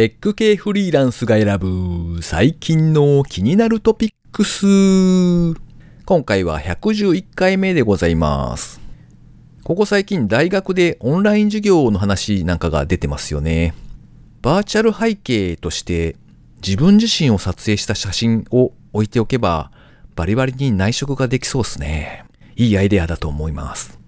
テック系フリーランスが選ぶ最近の気になるトピックス。今回は111回目でございます。ここ最近大学でオンライン授業の話なんかが出てますよね。バーチャル背景として自分自身を撮影した写真を置いておけばバリバリに内職ができそうですね。いいアイデアだと思います。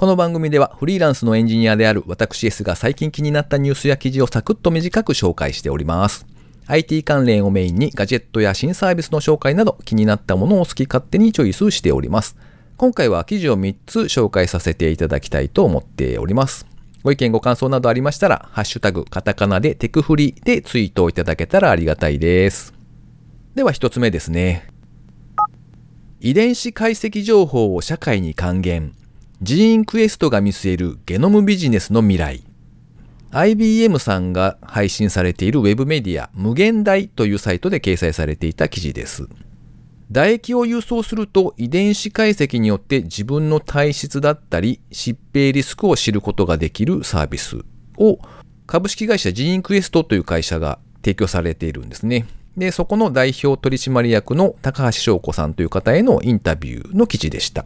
この番組ではフリーランスのエンジニアである私 S が最近気になったニュースや記事をサクッと短く紹介しております。IT 関連をメインにガジェットや新サービスの紹介など気になったものを好き勝手にチョイスしております。今回は記事を3つ紹介させていただきたいと思っております。ご意見ご感想などありましたら、ハッシュタグカタカナでテクフリでツイートをいただけたらありがたいです。では1つ目ですね。遺伝子解析情報を社会に還元。ジーンクエストが見据えるゲノムビジネスの未来。IBM さんが配信されているウェブメディア無限大というサイトで掲載されていた記事です。唾液を輸送すると遺伝子解析によって自分の体質だったり疾病リスクを知ることができるサービスを株式会社ジーンクエストという会社が提供されているんですね。で、そこの代表取締役の高橋翔子さんという方へのインタビューの記事でした。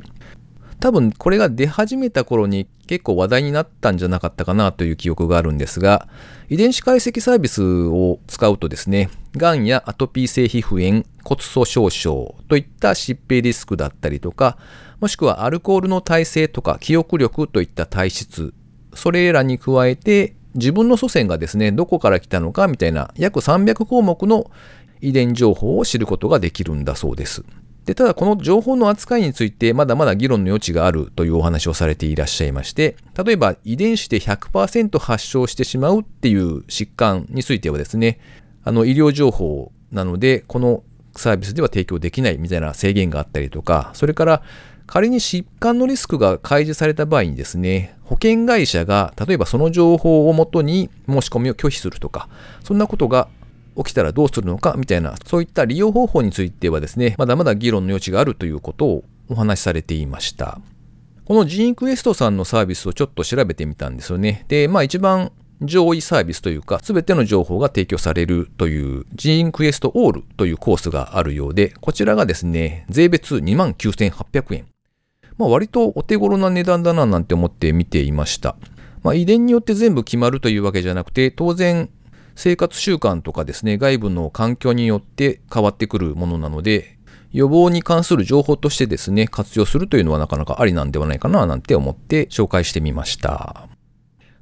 多分これが出始めた頃に結構話題になったんじゃなかったかなという記憶があるんですが、遺伝子解析サービスを使うとですね、がんやアトピー性皮膚炎、骨粗鬆症といった疾病リスクだったりとか、もしくはアルコールの耐性とか記憶力といった体質、それらに加えて自分の祖先がですね、どこから来たのかみたいな約300項目の遺伝情報を知ることができるんだそうです。で、ただこの情報の扱いについてまだまだ議論の余地があるというお話をされていらっしゃいまして、例えば遺伝子で100%発症してしまうっていう疾患についてはですね、あの医療情報なので、このサービスでは提供できないみたいな制限があったりとか、それから仮に疾患のリスクが開示された場合にですね、保険会社が例えばその情報をもとに申し込みを拒否するとか、そんなことが起きたらどうするのかみたいな、そういった利用方法についてはですね、まだまだ議論の余地があるということをお話しされていました。このジーンクエストさんのサービスをちょっと調べてみたんですよね。で、まあ一番上位サービスというか、すべての情報が提供されるという、ジーンクエストオールというコースがあるようで、こちらがですね、税別29,800円。まあ割とお手頃な値段だななんて思って見ていました。まあ遺伝によって全部決まるというわけじゃなくて、当然生活習慣とかですね、外部の環境によって変わってくるものなので、予防に関する情報としてですね、活用するというのはなかなかありなんではないかななんて思って紹介してみました。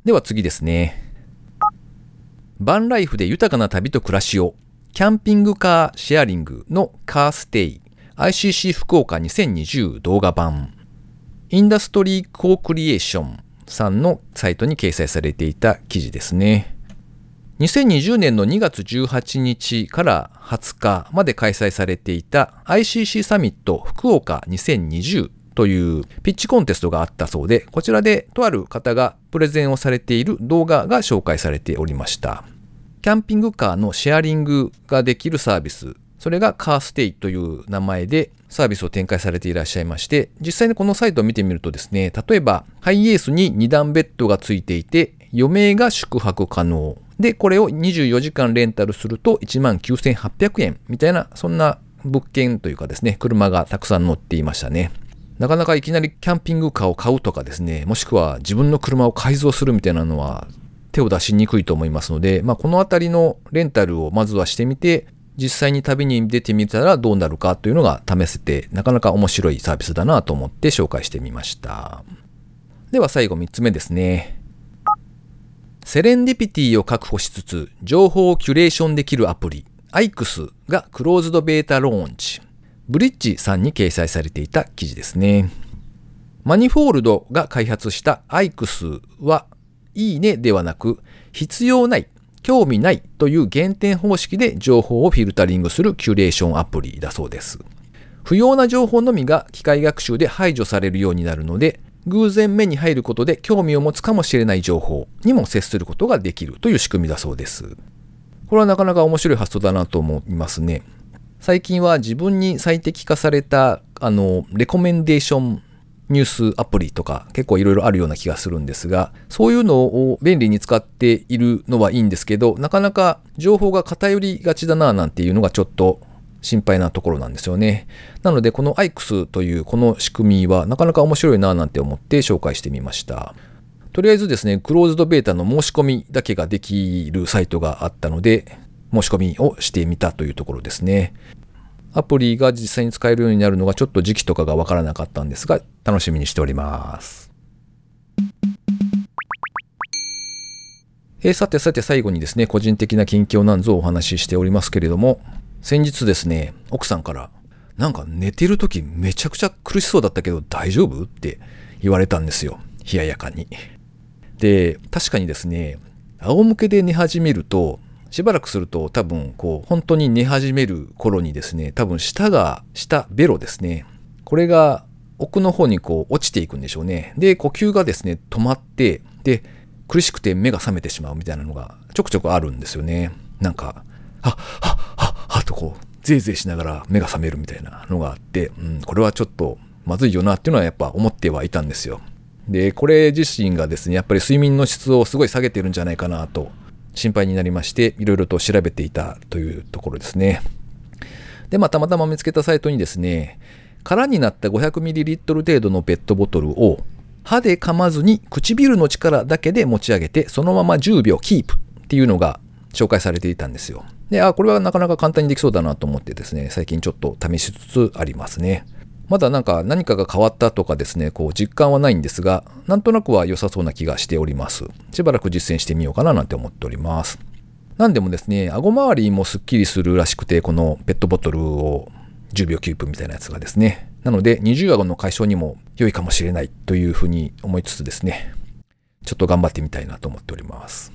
では次ですね。バンライフで豊かな旅と暮らしを、キャンピングカーシェアリングのカーステイ、ICC 福岡2020動画版、インダストリーコークリエーションさんのサイトに掲載されていた記事ですね。2020年の2月18日から20日まで開催されていた ICC サミット福岡2020というピッチコンテストがあったそうで、こちらでとある方がプレゼンをされている動画が紹介されておりました。キャンピングカーのシェアリングができるサービス、それがカーステイという名前でサービスを展開されていらっしゃいまして、実際にこのサイトを見てみるとですね、例えばハイエースに2段ベッドがついていて、余命が宿泊可能。で、これを24時間レンタルすると19,800円みたいな、そんな物件というかですね、車がたくさん載っていましたね。なかなかいきなりキャンピングカーを買うとかですね、もしくは自分の車を改造するみたいなのは手を出しにくいと思いますので、まあ、このあたりのレンタルをまずはしてみて、実際に旅に出てみたらどうなるかというのが試せて、なかなか面白いサービスだなと思って紹介してみました。では最後3つ目ですね。セレンディピティを確保しつつ、情報をキュレーションできるアプリ、IX がクローズドベータローンチ。ブリッジさんに掲載されていた記事ですね。マニフォールドが開発した IX は、いいねではなく、必要ない、興味ないという減点方式で情報をフィルタリングするキュレーションアプリだそうです。不要な情報のみが機械学習で排除されるようになるので、偶然目に入ることで興味を持つかもしれない情報にも接することができるという仕組みだそうです。これはなかなか面白い発想だなと思いますね。最近は自分に最適化されたあのレコメンデーションニュースアプリとか結構いろいろあるような気がするんですが、そういうのを便利に使っているのはいいんですけど、なかなか情報が偏りがちだななんていうのがちょっと心配なところなんですよね。なのでこの IX というこの仕組みはなかなか面白いななんて思って紹介してみました。とりあえずですね、クローズドベータの申し込みだけができるサイトがあったので、申し込みをしてみたというところですね。アプリが実際に使えるようになるのがちょっと時期とかがわからなかったんですが、楽しみにしております。えー、さてさて最後にですね、個人的な近況なんぞをお話ししておりますけれども、先日ですね、奥さんから、なんか寝てる時めちゃくちゃ苦しそうだったけど大丈夫？って言われたんですよ。冷ややかに。で、確かにですね、仰向けで寝始めると、しばらくすると多分こう本当に寝始める頃にですね多分舌が下ベロですねこれが奥の方にこう落ちていくんでしょうねで呼吸がですね止まってで苦しくて目が覚めてしまうみたいなのがちょくちょくあるんですよねなんかはっはっはっとこうぜいぜいしながら目が覚めるみたいなのがあって、うん、これはちょっとまずいよなっていうのはやっぱ思ってはいたんですよでこれ自身がですねやっぱり睡眠の質をすごい下げてるんじゃないかなと心配になりまして、いろいろと調べていたというところですね。で、まあ、たまたま見つけたサイトにですね、空になった 500ml 程度のペットボトルを歯で噛まずに唇の力だけで持ち上げて、そのまま10秒キープっていうのが紹介されていたんですよ。で、あ、これはなかなか簡単にできそうだなと思ってですね、最近ちょっと試しつつありますね。まだなんか何かが変わったとかですね、こう実感はないんですが、なんとなくは良さそうな気がしております。しばらく実践してみようかななんて思っております。なんでもですね、顎周りもスッキリするらしくて、このペットボトルを10秒キープみたいなやつがですね。なので、二重顎の解消にも良いかもしれないというふうに思いつつですね、ちょっと頑張ってみたいなと思っております。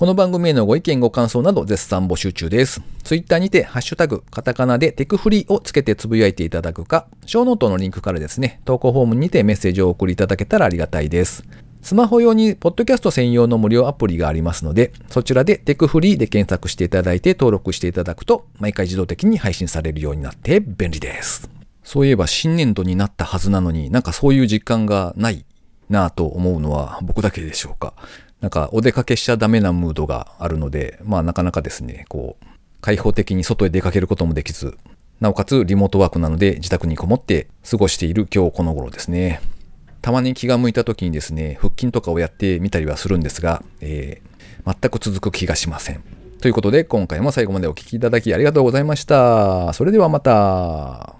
この番組へのご意見ご感想など絶賛募集中です。ツイッターにて、ハッシュタグ、カタカナでテクフリーをつけてつぶやいていただくか、 show note のリンクからですね、投稿フォームにてメッセージをお送りいただけたらありがたいです。スマホ用にポッドキャスト専用の無料アプリがありますので、そちらでテクフリーで検索していただいて登録していただくと、毎回自動的に配信されるようになって便利です。そういえば新年度になったはずなのになんかそういう実感がないなぁと思うのは僕だけでしょうか。なんかお出かけしちゃダメなムードがあるので、まあなかなかですね、こう、開放的に外へ出かけることもできず、なおかつリモートワークなので自宅にこもって過ごしている今日この頃ですね。たまに気が向いた時にですね、腹筋とかをやってみたりはするんですが、えー、全く続く気がしません。ということで今回も最後までお聴きいただきありがとうございました。それではまた。